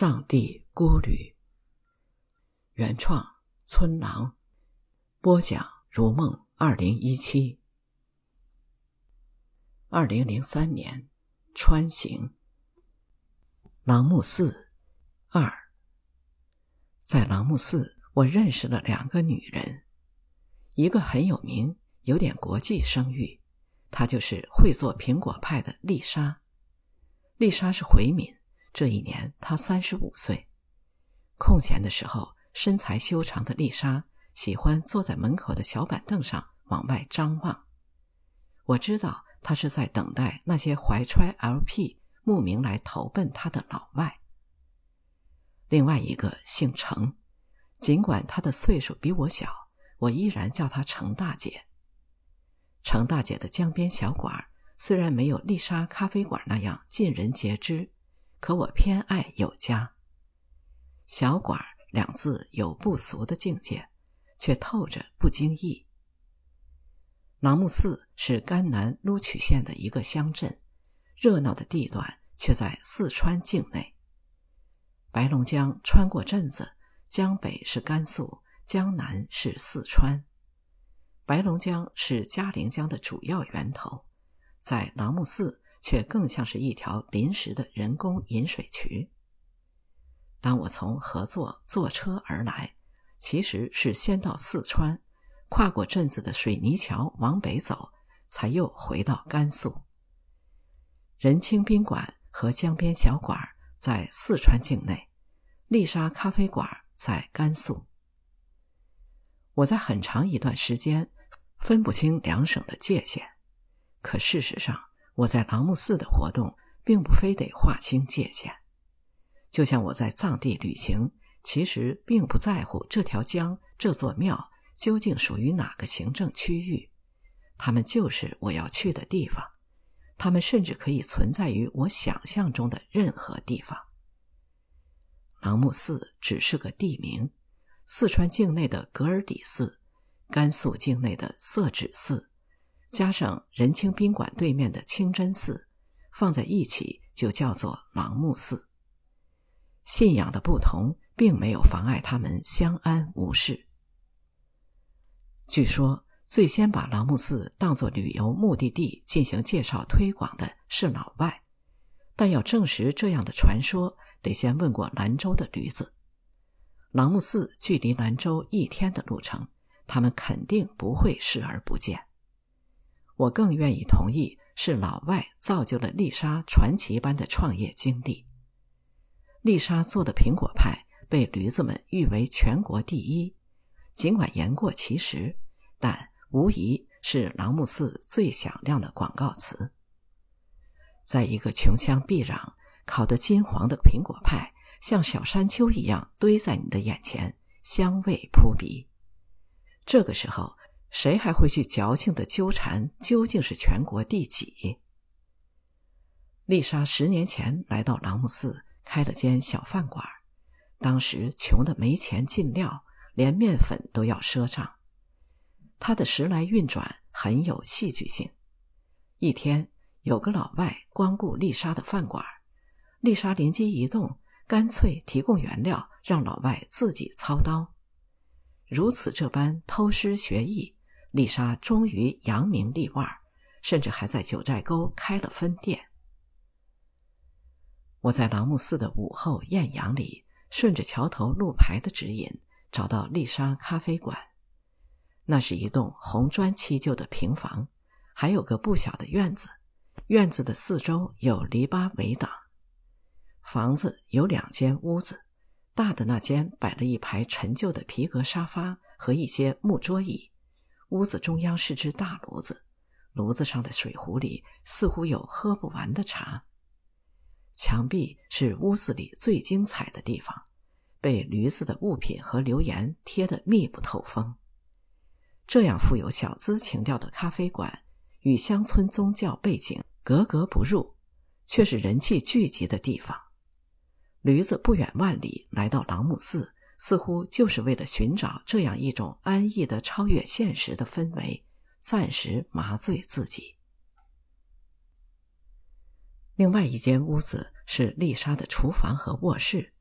藏地孤旅，原创村郎，播讲如梦。二零一七，二零零三年，川行，朗木寺二。在朗木寺，我认识了两个女人，一个很有名，有点国际声誉，她就是会做苹果派的丽莎。丽莎是回民。这一年，她三十五岁。空闲的时候，身材修长的丽莎喜欢坐在门口的小板凳上往外张望。我知道她是在等待那些怀揣 LP 慕名来投奔她的老外。另外一个姓程，尽管她的岁数比我小，我依然叫她程大姐。程大姐的江边小馆虽然没有丽莎咖啡馆那样尽人皆知。可我偏爱有家。小馆两字有不俗的境界，却透着不经意。朗木寺是甘南禄曲县的一个乡镇，热闹的地段却在四川境内。白龙江穿过镇子，江北是甘肃，江南是四川。白龙江是嘉陵江的主要源头，在朗木寺。却更像是一条临时的人工引水渠。当我从合作坐车而来，其实是先到四川，跨过镇子的水泥桥往北走，才又回到甘肃。仁清宾馆和江边小馆在四川境内，丽莎咖啡馆在甘肃。我在很长一段时间分不清两省的界限，可事实上。我在朗木寺的活动，并不非得划清界限。就像我在藏地旅行，其实并不在乎这条江、这座庙究竟属于哪个行政区域，它们就是我要去的地方。它们甚至可以存在于我想象中的任何地方。朗木寺只是个地名，四川境内的格尔底寺，甘肃境内的色止寺。加上仁清宾馆对面的清真寺，放在一起就叫做朗木寺。信仰的不同，并没有妨碍他们相安无事。据说，最先把朗木寺当作旅游目的地进行介绍推广的是老外，但要证实这样的传说，得先问过兰州的驴子。朗木寺距离兰州一天的路程，他们肯定不会视而不见。我更愿意同意，是老外造就了丽莎传奇般的创业经历。丽莎做的苹果派被驴子们誉为全国第一，尽管言过其实，但无疑是朗木寺最响亮的广告词。在一个穷乡僻壤，烤得金黄的苹果派像小山丘一样堆在你的眼前，香味扑鼻。这个时候。谁还会去矫情的纠缠究竟是全国第几？丽莎十年前来到朗木寺，开了间小饭馆，当时穷的没钱进料，连面粉都要赊账。她的时来运转很有戏剧性。一天，有个老外光顾丽莎的饭馆，丽莎灵机一动，干脆提供原料，让老外自己操刀。如此这般偷师学艺。丽莎终于扬名立万，甚至还在九寨沟开了分店。我在朗木寺的午后艳阳里，顺着桥头路牌的指引，找到丽莎咖啡馆。那是一栋红砖砌就的平房，还有个不小的院子，院子的四周有篱笆围挡。房子有两间屋子，大的那间摆了一排陈旧的皮革沙发和一些木桌椅。屋子中央是只大炉子，炉子上的水壶里似乎有喝不完的茶。墙壁是屋子里最精彩的地方，被驴子的物品和留言贴得密不透风。这样富有小资情调的咖啡馆，与乡村宗教背景格格不入，却是人气聚集的地方。驴子不远万里来到朗木寺。似乎就是为了寻找这样一种安逸的超越现实的氛围，暂时麻醉自己。另外一间屋子是丽莎的厨房和卧室，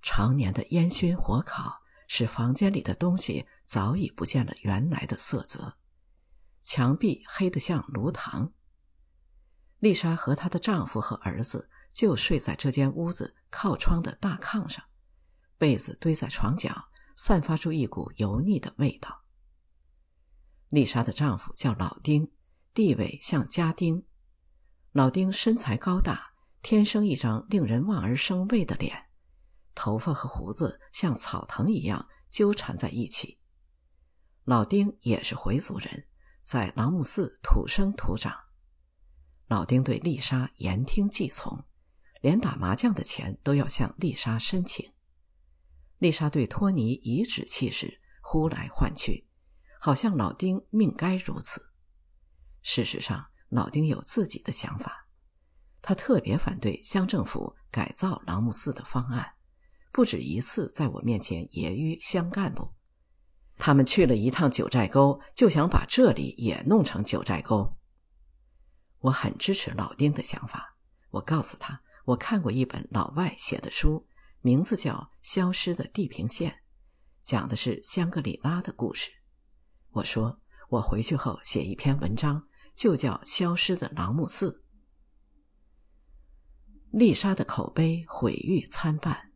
常年的烟熏火烤使房间里的东西早已不见了原来的色泽，墙壁黑得像炉膛。丽莎和她的丈夫和儿子就睡在这间屋子靠窗的大炕上，被子堆在床角，散发出一股油腻的味道。丽莎的丈夫叫老丁，地位像家丁。老丁身材高大，天生一张令人望而生畏的脸，头发和胡子像草藤一样纠缠在一起。老丁也是回族人，在朗姆寺土生土长。老丁对丽莎言听计从，连打麻将的钱都要向丽莎申请。丽莎对托尼颐指气使，呼来唤去。好像老丁命该如此。事实上，老丁有自己的想法。他特别反对乡政府改造朗姆寺的方案，不止一次在我面前揶揄乡干部。他们去了一趟九寨沟，就想把这里也弄成九寨沟。我很支持老丁的想法。我告诉他，我看过一本老外写的书，名字叫《消失的地平线》，讲的是香格里拉的故事。我说，我回去后写一篇文章，就叫《消失的朗姆寺》。丽莎的口碑毁誉参半，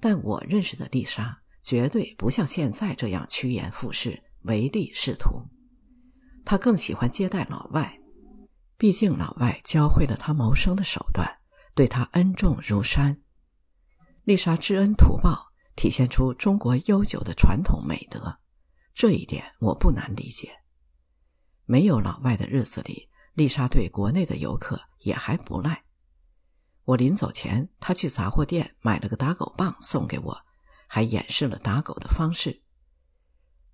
但我认识的丽莎绝对不像现在这样趋炎附势、唯利是图。她更喜欢接待老外，毕竟老外教会了她谋生的手段，对她恩重如山。丽莎知恩图报，体现出中国悠久的传统美德。这一点我不难理解。没有老外的日子里，丽莎对国内的游客也还不赖。我临走前，她去杂货店买了个打狗棒送给我，还演示了打狗的方式。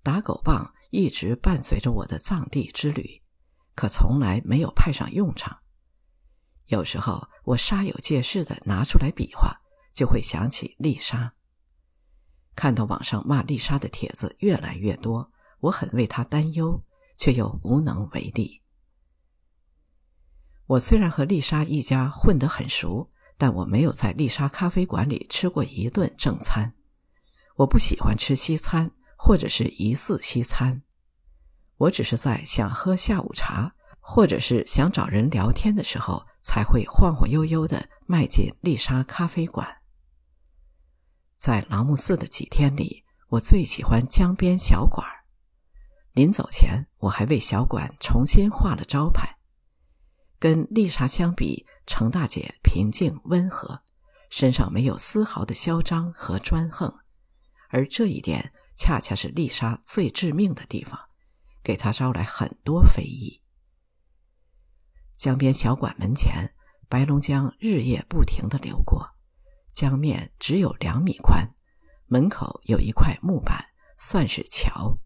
打狗棒一直伴随着我的藏地之旅，可从来没有派上用场。有时候我煞有介事的拿出来比划，就会想起丽莎。看到网上骂丽莎的帖子越来越多，我很为她担忧，却又无能为力。我虽然和丽莎一家混得很熟，但我没有在丽莎咖啡馆里吃过一顿正餐。我不喜欢吃西餐或者是疑似西餐，我只是在想喝下午茶或者是想找人聊天的时候，才会晃晃悠悠的迈进丽莎咖啡馆。在朗木寺的几天里，我最喜欢江边小馆临走前，我还为小馆重新画了招牌。跟丽莎相比，程大姐平静温和，身上没有丝毫的嚣张和专横，而这一点恰恰是丽莎最致命的地方，给她招来很多非议。江边小馆门前，白龙江日夜不停的流过。江面只有两米宽，门口有一块木板，算是桥。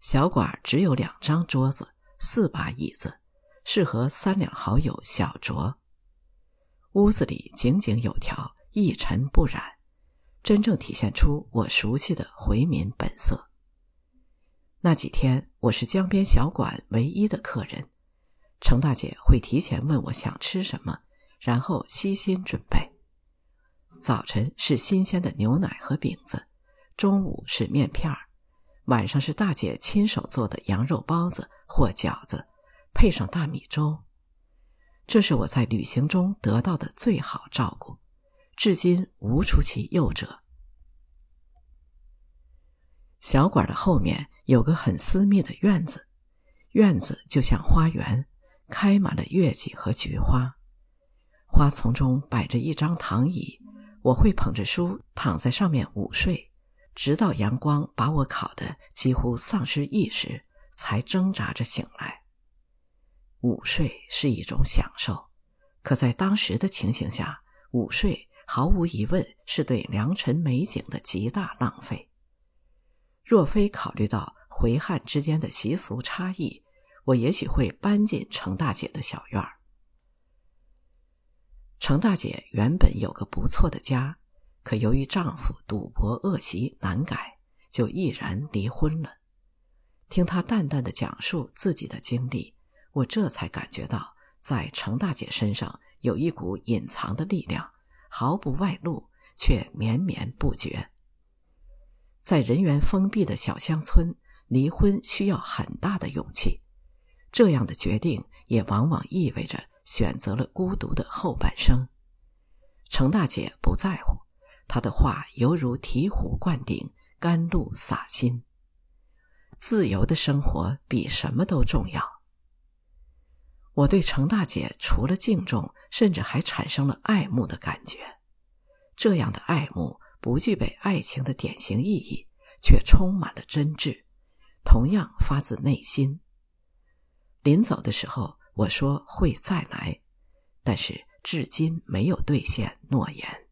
小馆只有两张桌子，四把椅子，适合三两好友小酌。屋子里井井有条，一尘不染，真正体现出我熟悉的回民本色。那几天，我是江边小馆唯一的客人。程大姐会提前问我想吃什么，然后悉心准备。早晨是新鲜的牛奶和饼子，中午是面片儿，晚上是大姐亲手做的羊肉包子或饺子，配上大米粥。这是我在旅行中得到的最好照顾，至今无出其右者。小馆的后面有个很私密的院子，院子就像花园，开满了月季和菊花，花丛中摆着一张躺椅。我会捧着书躺在上面午睡，直到阳光把我烤得几乎丧失意识，才挣扎着醒来。午睡是一种享受，可在当时的情形下，午睡毫无疑问是对良辰美景的极大浪费。若非考虑到回汉之间的习俗差异，我也许会搬进程大姐的小院儿。程大姐原本有个不错的家，可由于丈夫赌博恶习难改，就毅然离婚了。听她淡淡的讲述自己的经历，我这才感觉到，在程大姐身上有一股隐藏的力量，毫不外露，却绵绵不绝。在人员封闭的小乡村，离婚需要很大的勇气。这样的决定也往往意味着选择了孤独的后半生。程大姐不在乎，她的话犹如醍醐灌顶，甘露洒心。自由的生活比什么都重要。我对程大姐除了敬重，甚至还产生了爱慕的感觉。这样的爱慕不具备爱情的典型意义，却充满了真挚，同样发自内心。临走的时候，我说会再来，但是至今没有兑现诺言。